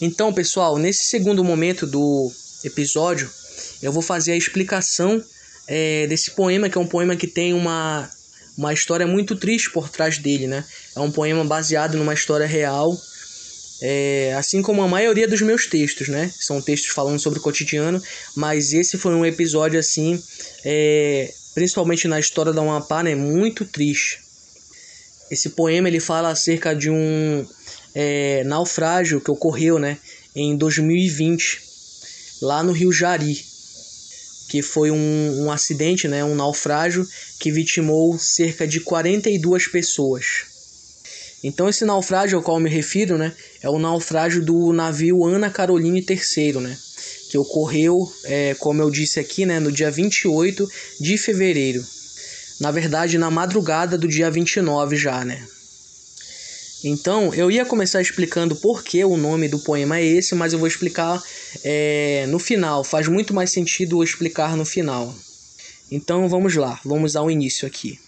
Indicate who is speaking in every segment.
Speaker 1: Então, pessoal, nesse segundo momento do episódio, eu vou fazer a explicação é, desse poema, que é um poema que tem uma, uma história muito triste por trás dele, né? É um poema baseado numa história real, é, assim como a maioria dos meus textos, né? São textos falando sobre o cotidiano, mas esse foi um episódio assim, é, principalmente na história da Amapá, né? Muito triste. Esse poema ele fala acerca de um é, naufrágio que ocorreu, né? Em 2020, lá no Rio Jari, que foi um, um acidente, né? Um naufrágio que vitimou cerca de 42 pessoas. Então esse naufrágio ao qual me refiro, né, é o naufrágio do navio Ana Caroline III, né, que ocorreu, é, como eu disse aqui, né, no dia 28 de fevereiro. Na verdade, na madrugada do dia 29 já, né. Então, eu ia começar explicando por que o nome do poema é esse, mas eu vou explicar é, no final. Faz muito mais sentido explicar no final. Então, vamos lá, vamos ao início aqui.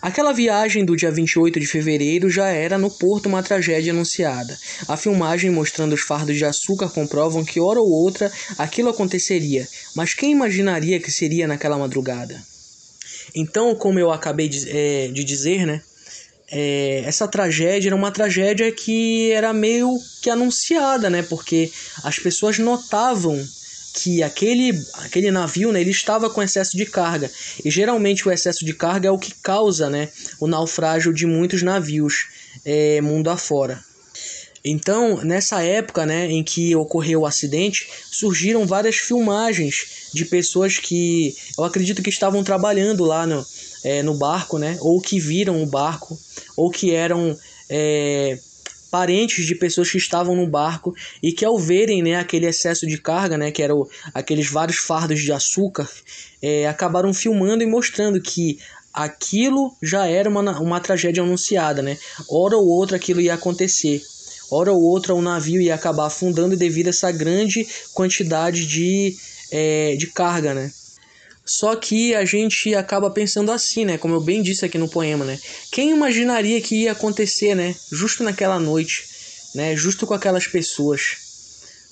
Speaker 1: Aquela viagem do dia 28 de fevereiro já era no porto uma tragédia anunciada. A filmagem mostrando os fardos de açúcar comprovam que hora ou outra aquilo aconteceria, mas quem imaginaria que seria naquela madrugada? Então, como eu acabei de, é, de dizer, né? É, essa tragédia era uma tragédia que era meio que anunciada, né? Porque as pessoas notavam que aquele, aquele navio né, ele estava com excesso de carga. E geralmente o excesso de carga é o que causa né, o naufrágio de muitos navios é, mundo afora. Então, nessa época né, em que ocorreu o acidente, surgiram várias filmagens de pessoas que eu acredito que estavam trabalhando lá no, é, no barco, né, ou que viram o barco, ou que eram é, parentes de pessoas que estavam no barco e que ao verem né, aquele excesso de carga, né, que eram aqueles vários fardos de açúcar, é, acabaram filmando e mostrando que aquilo já era uma, uma tragédia anunciada, né? Hora ou outra aquilo ia acontecer. Hora ou outra o navio ia acabar afundando devido a essa grande quantidade de, é, de carga, né? Só que a gente acaba pensando assim, né? Como eu bem disse aqui no poema, né? Quem imaginaria que ia acontecer, né? Justo naquela noite, né? Justo com aquelas pessoas,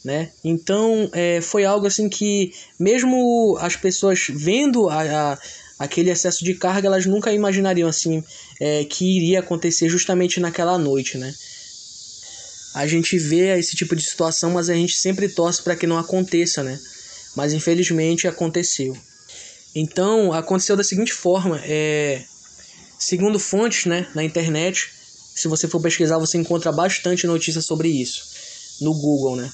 Speaker 1: né? Então, é, foi algo assim que, mesmo as pessoas vendo a, a aquele excesso de carga, elas nunca imaginariam assim é, que iria acontecer justamente naquela noite, né? A gente vê esse tipo de situação, mas a gente sempre torce para que não aconteça, né? Mas infelizmente aconteceu. Então, aconteceu da seguinte forma, é, segundo fontes né, na internet, se você for pesquisar, você encontra bastante notícia sobre isso no Google, né?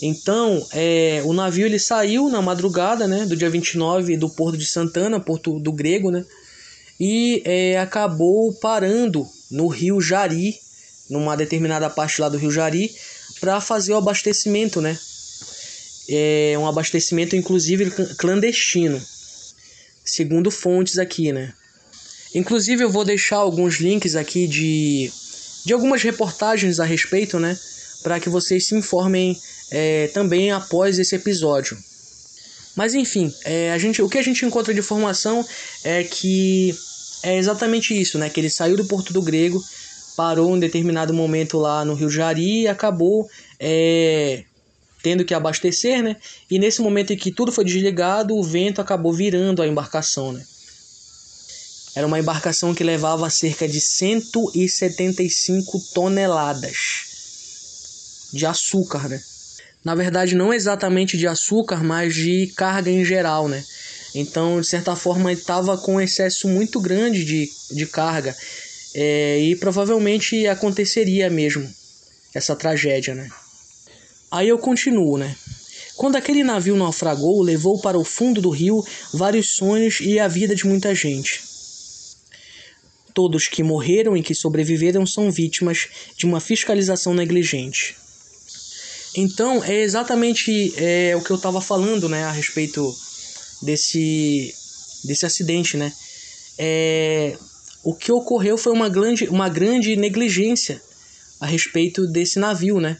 Speaker 1: Então, é, o navio ele saiu na madrugada, né, do dia 29 do porto de Santana, porto do Grego, né? E é, acabou parando no Rio Jari, numa determinada parte lá do Rio Jari, para fazer o abastecimento, né? É um abastecimento inclusive clandestino segundo fontes aqui, né? Inclusive eu vou deixar alguns links aqui de, de algumas reportagens a respeito, né? Para que vocês se informem é, também após esse episódio. Mas enfim, é, a gente, o que a gente encontra de informação é que é exatamente isso, né? Que ele saiu do Porto do Grego, parou em determinado momento lá no Rio Jari e acabou é, tendo que abastecer, né? E nesse momento em que tudo foi desligado, o vento acabou virando a embarcação, né? Era uma embarcação que levava cerca de 175 toneladas de açúcar, né? Na verdade, não exatamente de açúcar, mas de carga em geral, né? Então, de certa forma, estava com um excesso muito grande de, de carga. É, e provavelmente aconteceria mesmo essa tragédia, né? Aí eu continuo, né? Quando aquele navio naufragou, levou para o fundo do rio vários sonhos e a vida de muita gente. Todos que morreram e que sobreviveram são vítimas de uma fiscalização negligente. Então, é exatamente é, o que eu estava falando né, a respeito desse, desse acidente. Né? É, o que ocorreu foi uma grande, uma grande negligência a respeito desse navio. Né?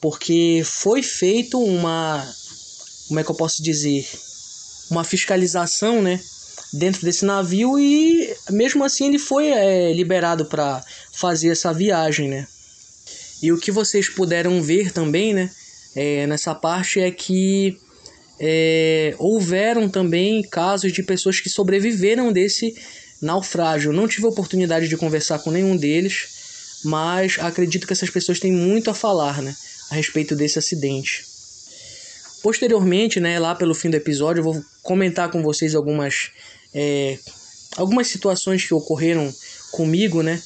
Speaker 1: porque foi feito uma como é que eu posso dizer uma fiscalização né dentro desse navio e mesmo assim ele foi é, liberado para fazer essa viagem né E o que vocês puderam ver também, né, é, nessa parte é que é, houveram também casos de pessoas que sobreviveram desse naufrágio. Não tive a oportunidade de conversar com nenhum deles, mas acredito que essas pessoas têm muito a falar, né, a respeito desse acidente. Posteriormente, né, lá pelo fim do episódio, eu vou comentar com vocês algumas é, algumas situações que ocorreram comigo, né,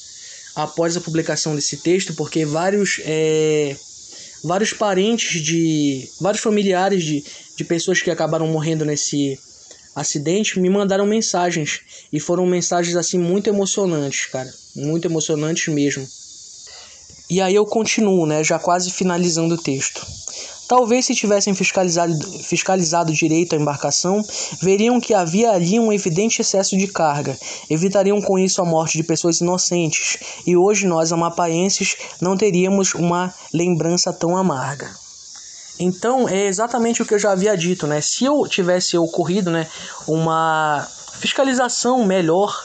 Speaker 1: após a publicação desse texto, porque vários é, vários parentes de vários familiares de, de pessoas que acabaram morrendo nesse acidente me mandaram mensagens e foram mensagens assim muito emocionantes, cara, muito emocionantes mesmo. E aí eu continuo, né, já quase finalizando o texto. Talvez se tivessem fiscalizado, fiscalizado direito a embarcação, veriam que havia ali um evidente excesso de carga, evitariam com isso a morte de pessoas inocentes, e hoje nós, amapaenses, não teríamos uma lembrança tão amarga. Então, é exatamente o que eu já havia dito, né? Se eu tivesse ocorrido, né, uma fiscalização melhor,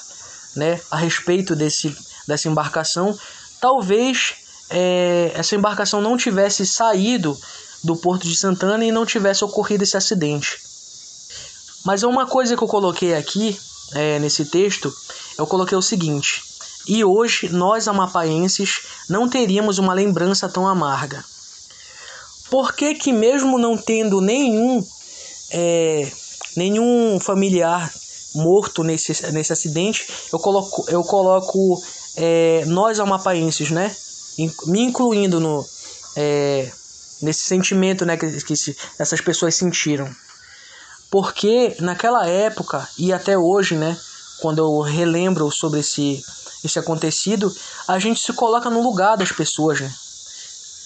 Speaker 1: né, a respeito desse, dessa embarcação, talvez é, essa embarcação não tivesse saído do Porto de Santana e não tivesse ocorrido esse acidente. Mas uma coisa que eu coloquei aqui é, nesse texto, eu coloquei o seguinte: e hoje nós amapaenses não teríamos uma lembrança tão amarga. Por que, que mesmo não tendo nenhum é, nenhum familiar morto nesse, nesse acidente, eu coloco, eu coloco é, nós amapaenses, né? Me incluindo no, é, nesse sentimento né, que, que essas pessoas sentiram. Porque naquela época e até hoje, né, quando eu relembro sobre esse, esse acontecido, a gente se coloca no lugar das pessoas, né,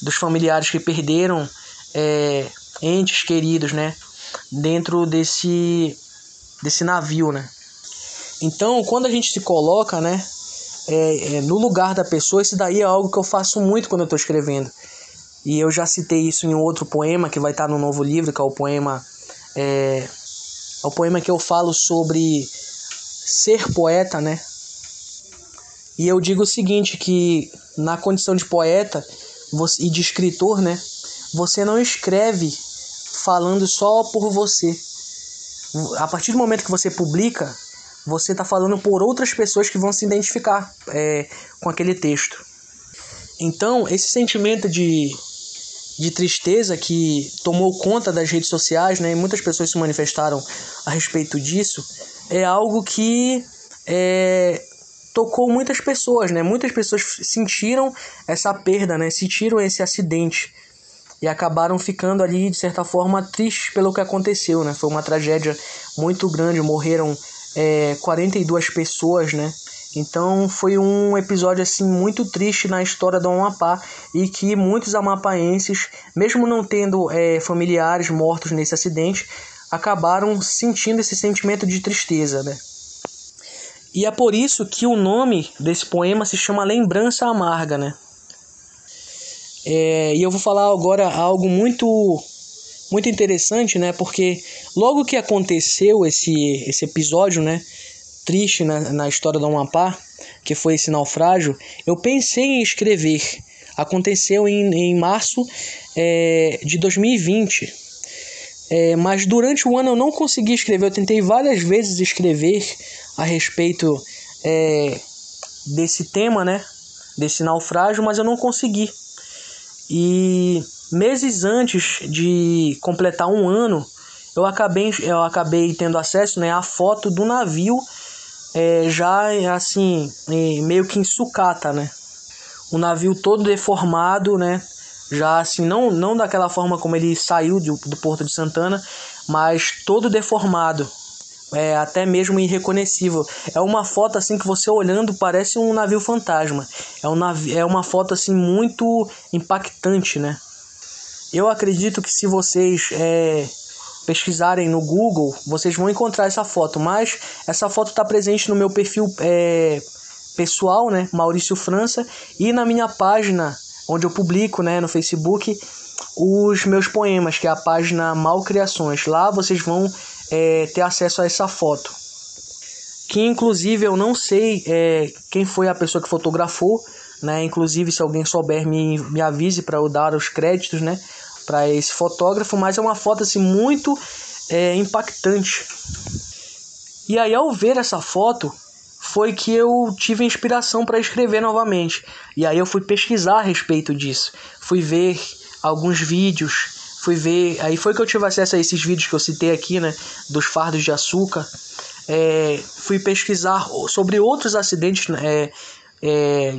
Speaker 1: dos familiares que perderam é, entes queridos, né, dentro desse, desse navio, né. Então, quando a gente se coloca, né, é, é, no lugar da pessoa, isso daí é algo que eu faço muito quando eu estou escrevendo. E eu já citei isso em outro poema que vai estar no novo livro, que é o poema. É, é o poema que eu falo sobre ser poeta, né? E eu digo o seguinte, que na condição de poeta e de escritor, né? Você não escreve falando só por você. A partir do momento que você publica, você está falando por outras pessoas que vão se identificar é, com aquele texto. Então, esse sentimento de de tristeza que tomou conta das redes sociais, né? E muitas pessoas se manifestaram a respeito disso. É algo que é, tocou muitas pessoas, né? Muitas pessoas sentiram essa perda, né? Sentiram esse acidente e acabaram ficando ali de certa forma tristes pelo que aconteceu, né? Foi uma tragédia muito grande, morreram é, 42 pessoas, né? Então foi um episódio assim muito triste na história do Amapá e que muitos amapaenses, mesmo não tendo é, familiares mortos nesse acidente, acabaram sentindo esse sentimento de tristeza, né? E é por isso que o nome desse poema se chama Lembrança Amarga, né? É, e eu vou falar agora algo muito muito interessante, né? Porque logo que aconteceu esse esse episódio, né? triste na, na história do Amapá, que foi esse naufrágio, eu pensei em escrever. Aconteceu em, em março é, de 2020. É, mas durante o ano eu não consegui escrever. Eu tentei várias vezes escrever a respeito é, desse tema, né? Desse naufrágio, mas eu não consegui. E meses antes de completar um ano, eu acabei, eu acabei tendo acesso né, à foto do navio é, já assim, meio que em sucata, né? O navio todo deformado, né? Já assim, não, não daquela forma como ele saiu do, do Porto de Santana, mas todo deformado. É até mesmo irreconhecível. É uma foto assim que você olhando parece um navio fantasma. É, um navio, é uma foto assim muito impactante, né? Eu acredito que se vocês é, pesquisarem no Google, vocês vão encontrar essa foto. Mas essa foto está presente no meu perfil é, pessoal, né, Maurício França, e na minha página, onde eu publico, né, no Facebook, os meus poemas, que é a página Malcriações. Lá vocês vão é, ter acesso a essa foto. Que inclusive eu não sei é, quem foi a pessoa que fotografou, né? Inclusive, se alguém souber, me, me avise para eu dar os créditos, né? Para esse fotógrafo, mas é uma foto assim muito é, impactante. E aí, ao ver essa foto, foi que eu tive inspiração para escrever novamente. E aí eu fui pesquisar a respeito disso. Fui ver alguns vídeos, fui ver. Aí foi que eu tive acesso a esses vídeos que eu citei aqui, né? Dos fardos de açúcar. É, fui pesquisar sobre outros acidentes é, é,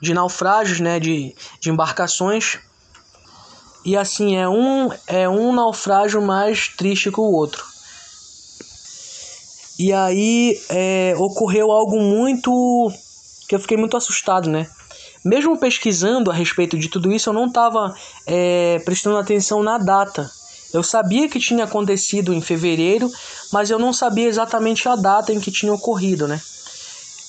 Speaker 1: de naufrágios, né? De, de embarcações. E assim, é um, é um naufrágio mais triste que o outro. E aí é, ocorreu algo muito. que eu fiquei muito assustado, né? Mesmo pesquisando a respeito de tudo isso, eu não estava é, prestando atenção na data. Eu sabia que tinha acontecido em fevereiro, mas eu não sabia exatamente a data em que tinha ocorrido, né?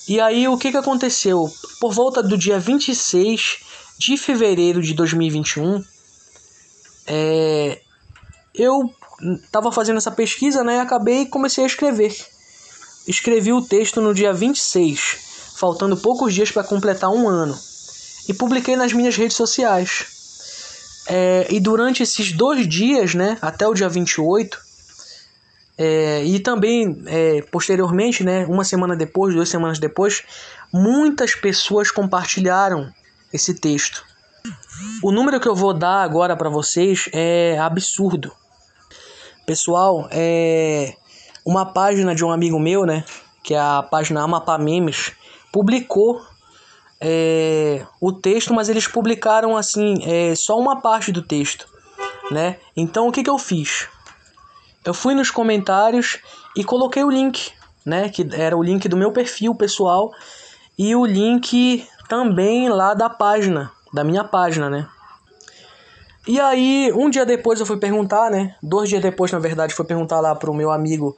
Speaker 1: E aí o que, que aconteceu? Por volta do dia 26 de fevereiro de 2021, é, eu estava fazendo essa pesquisa né, e acabei e comecei a escrever. Escrevi o texto no dia 26, faltando poucos dias para completar um ano, e publiquei nas minhas redes sociais. É, e durante esses dois dias, né, até o dia 28, é, e também é, posteriormente, né, uma semana depois, duas semanas depois, muitas pessoas compartilharam esse texto. O número que eu vou dar agora para vocês é absurdo. Pessoal, é, uma página de um amigo meu, né? Que é a página Amapá Memes, publicou é, o texto, mas eles publicaram assim é, só uma parte do texto, né? Então o que, que eu fiz? Eu fui nos comentários e coloquei o link, né? Que era o link do meu perfil pessoal e o link também lá da página, da minha página, né? E aí, um dia depois eu fui perguntar, né? Dois dias depois, na verdade, fui perguntar lá pro meu amigo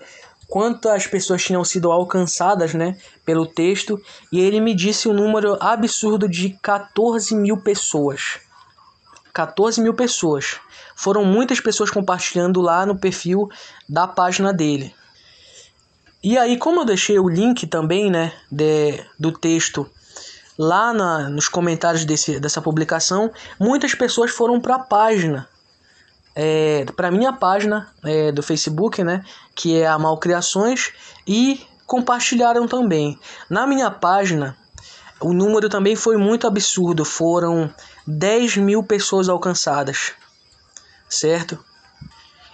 Speaker 1: quantas pessoas tinham sido alcançadas, né? Pelo texto. E ele me disse um número absurdo de 14 mil pessoas. 14 mil pessoas. Foram muitas pessoas compartilhando lá no perfil da página dele. E aí, como eu deixei o link também, né, de, do texto lá na, nos comentários desse, dessa publicação, muitas pessoas foram para a página, é, para minha página é, do Facebook, né, que é a Malcriações, e compartilharam também. Na minha página, o número também foi muito absurdo, foram 10 mil pessoas alcançadas, certo?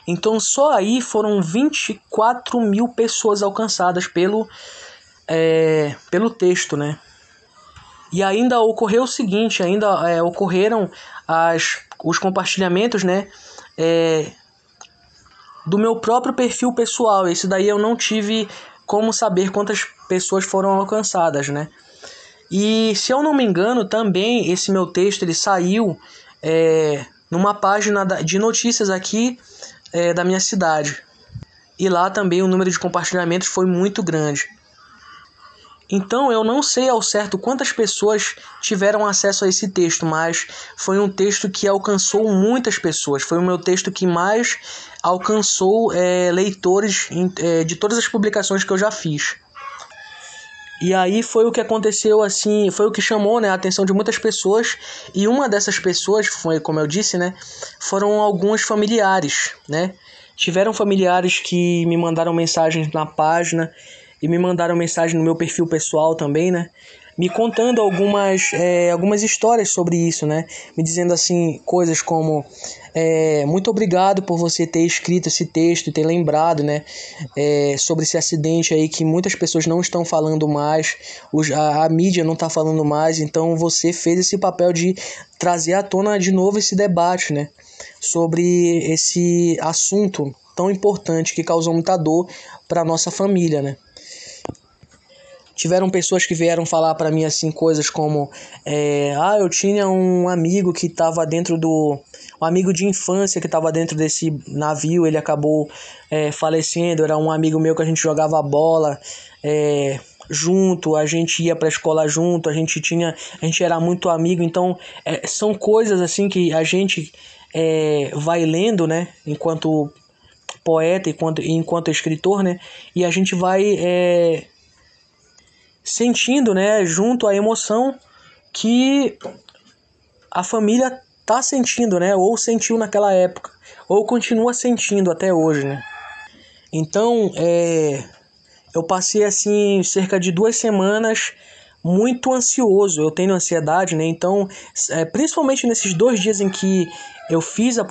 Speaker 1: Então só aí foram 24 mil pessoas alcançadas pelo, é, pelo texto, né? E ainda ocorreu o seguinte, ainda é, ocorreram as, os compartilhamentos, né? É, do meu próprio perfil pessoal. Esse daí eu não tive como saber quantas pessoas foram alcançadas, né? E se eu não me engano, também esse meu texto ele saiu é, numa página de notícias aqui é, da minha cidade. E lá também o número de compartilhamentos foi muito grande. Então eu não sei ao certo quantas pessoas tiveram acesso a esse texto, mas foi um texto que alcançou muitas pessoas. Foi o meu texto que mais alcançou é, leitores é, de todas as publicações que eu já fiz. E aí foi o que aconteceu assim, foi o que chamou né, a atenção de muitas pessoas. E uma dessas pessoas, foi como eu disse, né, foram alguns familiares, né? Tiveram familiares que me mandaram mensagens na página e me mandaram mensagem no meu perfil pessoal também, né? Me contando algumas, é, algumas histórias sobre isso, né? Me dizendo assim, coisas como é, muito obrigado por você ter escrito esse texto e ter lembrado, né? É, sobre esse acidente aí que muitas pessoas não estão falando mais, os, a, a mídia não está falando mais, então você fez esse papel de trazer à tona de novo esse debate, né? Sobre esse assunto tão importante que causou muita dor para nossa família, né? Tiveram pessoas que vieram falar para mim assim coisas como é, ah, eu tinha um amigo que estava dentro do um amigo de infância que estava dentro desse navio, ele acabou é, falecendo, era um amigo meu que a gente jogava bola é, junto, a gente ia para a escola junto, a gente tinha, a gente era muito amigo, então é, são coisas assim que a gente é, vai lendo, né, enquanto poeta, enquanto, enquanto escritor, né, e a gente vai é, sentindo, né, junto à emoção que a família tá sentindo, né? Ou sentiu naquela época, ou continua sentindo até hoje, né? Então, é, eu passei assim cerca de duas semanas muito ansioso. Eu tenho ansiedade, né? Então, é, principalmente nesses dois dias em que eu fiz a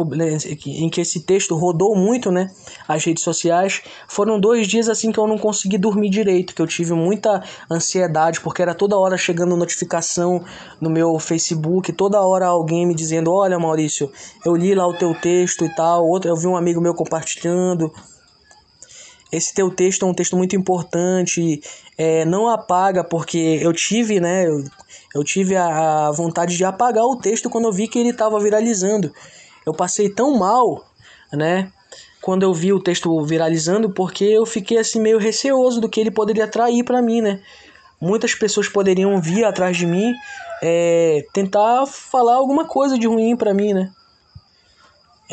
Speaker 1: em que esse texto rodou muito, né? As redes sociais foram dois dias assim que eu não consegui dormir direito, que eu tive muita ansiedade porque era toda hora chegando notificação no meu Facebook, toda hora alguém me dizendo: "Olha, Maurício, eu li lá o teu texto e tal". Outro, eu vi um amigo meu compartilhando esse teu texto é um texto muito importante, é, não apaga, porque eu tive, né, eu, eu tive a, a, vontade de apagar o texto quando eu vi que ele estava viralizando. Eu passei tão mal, né, quando eu vi o texto viralizando, porque eu fiquei assim meio receoso do que ele poderia atrair para mim, né. Muitas pessoas poderiam vir atrás de mim, é, tentar falar alguma coisa de ruim para mim, né.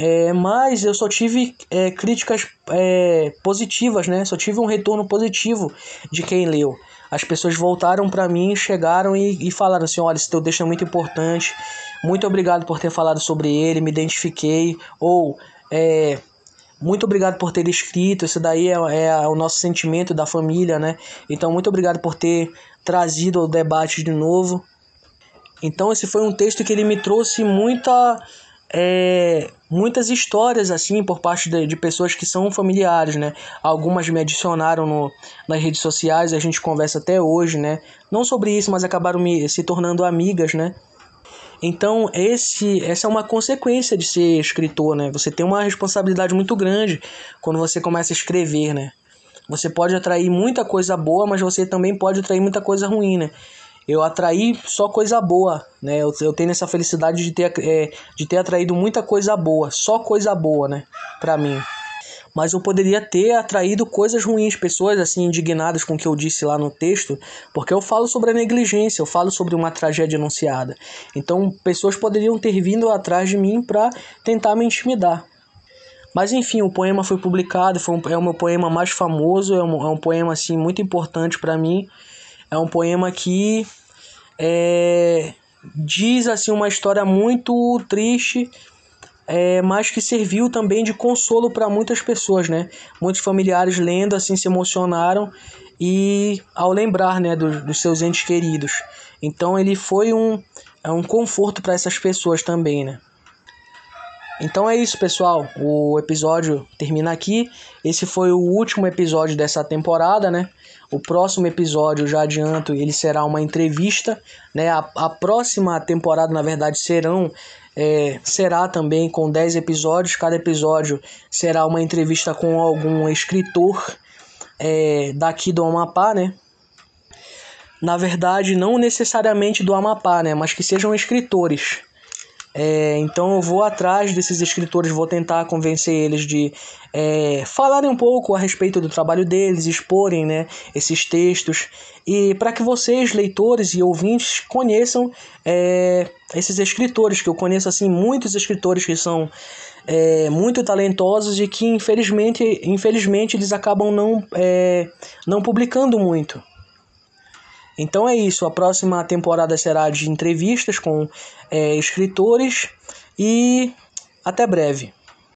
Speaker 1: É, mas eu só tive é, críticas é, positivas, né? Só tive um retorno positivo de quem leu. As pessoas voltaram para mim, chegaram e, e falaram assim: olha, esse teu texto é muito importante, muito obrigado por ter falado sobre ele, me identifiquei. Ou, é, muito obrigado por ter escrito, esse daí é, é o nosso sentimento da família, né? Então, muito obrigado por ter trazido o debate de novo. Então, esse foi um texto que ele me trouxe muita é, muitas histórias assim por parte de, de, pessoas que são familiares, né? Algumas me adicionaram no, nas redes sociais, a gente conversa até hoje, né? Não sobre isso, mas acabaram me, se tornando amigas, né? Então, esse, essa é uma consequência de ser escritor, né? Você tem uma responsabilidade muito grande quando você começa a escrever, né? Você pode atrair muita coisa boa, mas você também pode atrair muita coisa ruim, né? Eu atraí só coisa boa, né? Eu, eu tenho essa felicidade de ter, é, de ter atraído muita coisa boa, só coisa boa, né? Pra mim. Mas eu poderia ter atraído coisas ruins, pessoas assim indignadas com o que eu disse lá no texto, porque eu falo sobre a negligência, eu falo sobre uma tragédia anunciada. Então, pessoas poderiam ter vindo atrás de mim para tentar me intimidar. Mas enfim, o poema foi publicado, foi um, é o meu poema mais famoso, é um, é um poema assim muito importante para mim. É um poema que é, diz assim uma história muito triste, é, mas que serviu também de consolo para muitas pessoas, né? Muitos familiares lendo assim se emocionaram e ao lembrar, né, dos, dos seus entes queridos. Então ele foi um, é um conforto para essas pessoas também, né? Então é isso, pessoal. O episódio termina aqui. Esse foi o último episódio dessa temporada, né? O próximo episódio, já adianto, ele será uma entrevista, né? A, a próxima temporada, na verdade, serão é, será também com 10 episódios. Cada episódio será uma entrevista com algum escritor é, daqui do Amapá, né? Na verdade, não necessariamente do Amapá, né? Mas que sejam escritores. É, então eu vou atrás desses escritores, vou tentar convencer eles de é, falarem um pouco a respeito do trabalho deles, exporem né, esses textos, e para que vocês, leitores e ouvintes, conheçam é, esses escritores, que eu conheço assim muitos escritores que são é, muito talentosos e que infelizmente, infelizmente eles acabam não, é, não publicando muito. Então é isso. A próxima temporada será de entrevistas com é, escritores e até breve.